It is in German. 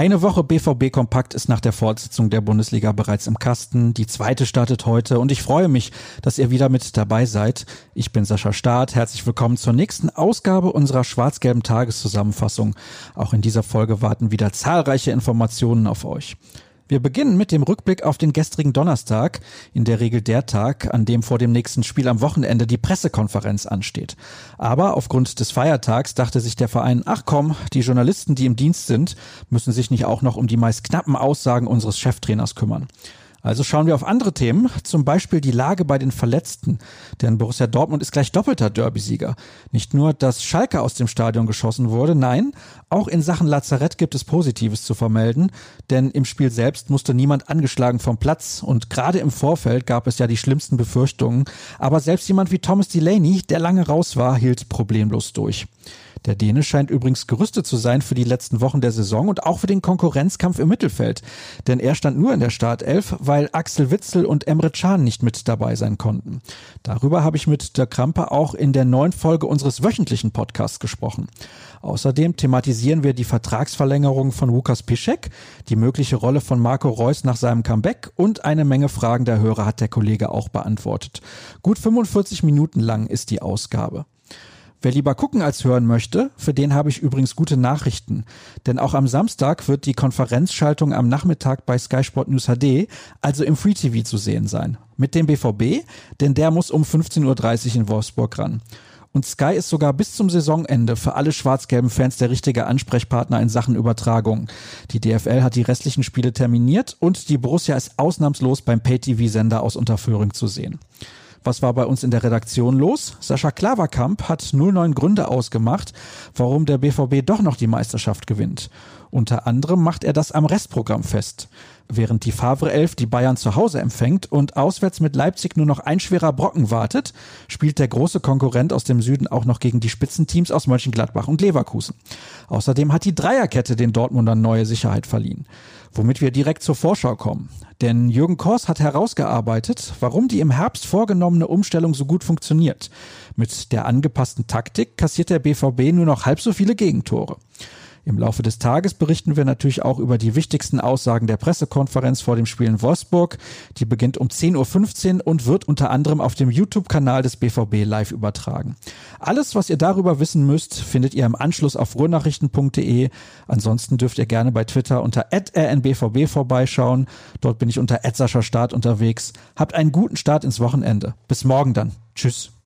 Eine Woche BVB Kompakt ist nach der Fortsetzung der Bundesliga bereits im Kasten. Die zweite startet heute und ich freue mich, dass ihr wieder mit dabei seid. Ich bin Sascha Staat. Herzlich willkommen zur nächsten Ausgabe unserer schwarz-gelben Tageszusammenfassung. Auch in dieser Folge warten wieder zahlreiche Informationen auf euch. Wir beginnen mit dem Rückblick auf den gestrigen Donnerstag, in der Regel der Tag, an dem vor dem nächsten Spiel am Wochenende die Pressekonferenz ansteht. Aber aufgrund des Feiertags dachte sich der Verein, ach komm, die Journalisten, die im Dienst sind, müssen sich nicht auch noch um die meist knappen Aussagen unseres Cheftrainers kümmern. Also schauen wir auf andere Themen, zum Beispiel die Lage bei den Verletzten. Denn Borussia Dortmund ist gleich doppelter Derby-Sieger. Nicht nur, dass Schalke aus dem Stadion geschossen wurde, nein, auch in Sachen Lazarett gibt es Positives zu vermelden, denn im Spiel selbst musste niemand angeschlagen vom Platz und gerade im Vorfeld gab es ja die schlimmsten Befürchtungen, aber selbst jemand wie Thomas Delaney, der lange raus war, hielt problemlos durch. Der Däne scheint übrigens gerüstet zu sein für die letzten Wochen der Saison und auch für den Konkurrenzkampf im Mittelfeld. Denn er stand nur in der Startelf, weil Axel Witzel und Emre Can nicht mit dabei sein konnten. Darüber habe ich mit der Krampe auch in der neuen Folge unseres wöchentlichen Podcasts gesprochen. Außerdem thematisieren wir die Vertragsverlängerung von Lukas Piszek, die mögliche Rolle von Marco Reus nach seinem Comeback und eine Menge Fragen der Hörer hat der Kollege auch beantwortet. Gut 45 Minuten lang ist die Ausgabe. Wer lieber gucken als hören möchte, für den habe ich übrigens gute Nachrichten. Denn auch am Samstag wird die Konferenzschaltung am Nachmittag bei Sky Sport News HD, also im Free TV zu sehen sein. Mit dem BVB, denn der muss um 15.30 Uhr in Wolfsburg ran. Und Sky ist sogar bis zum Saisonende für alle schwarz-gelben Fans der richtige Ansprechpartner in Sachen Übertragung. Die DFL hat die restlichen Spiele terminiert und die Borussia ist ausnahmslos beim Pay-TV-Sender aus Unterföhring zu sehen. Was war bei uns in der Redaktion los? Sascha Klaverkamp hat 09 Gründe ausgemacht, warum der BVB doch noch die Meisterschaft gewinnt. Unter anderem macht er das am Restprogramm fest. Während die Favre 11 die Bayern zu Hause empfängt und auswärts mit Leipzig nur noch ein schwerer Brocken wartet, spielt der große Konkurrent aus dem Süden auch noch gegen die Spitzenteams aus Mönchengladbach und Leverkusen. Außerdem hat die Dreierkette den Dortmundern neue Sicherheit verliehen. Womit wir direkt zur Vorschau kommen. Denn Jürgen Kors hat herausgearbeitet, warum die im Herbst vorgenommene Umstellung so gut funktioniert. Mit der angepassten Taktik kassiert der BVB nur noch halb so viele Gegentore. Im Laufe des Tages berichten wir natürlich auch über die wichtigsten Aussagen der Pressekonferenz vor dem Spiel in Wolfsburg. Die beginnt um 10.15 Uhr und wird unter anderem auf dem YouTube-Kanal des BVB live übertragen. Alles, was ihr darüber wissen müsst, findet ihr im Anschluss auf ruhrnachrichten.de. Ansonsten dürft ihr gerne bei Twitter unter rnbvb vorbeischauen. Dort bin ich unter Start unterwegs. Habt einen guten Start ins Wochenende. Bis morgen dann. Tschüss.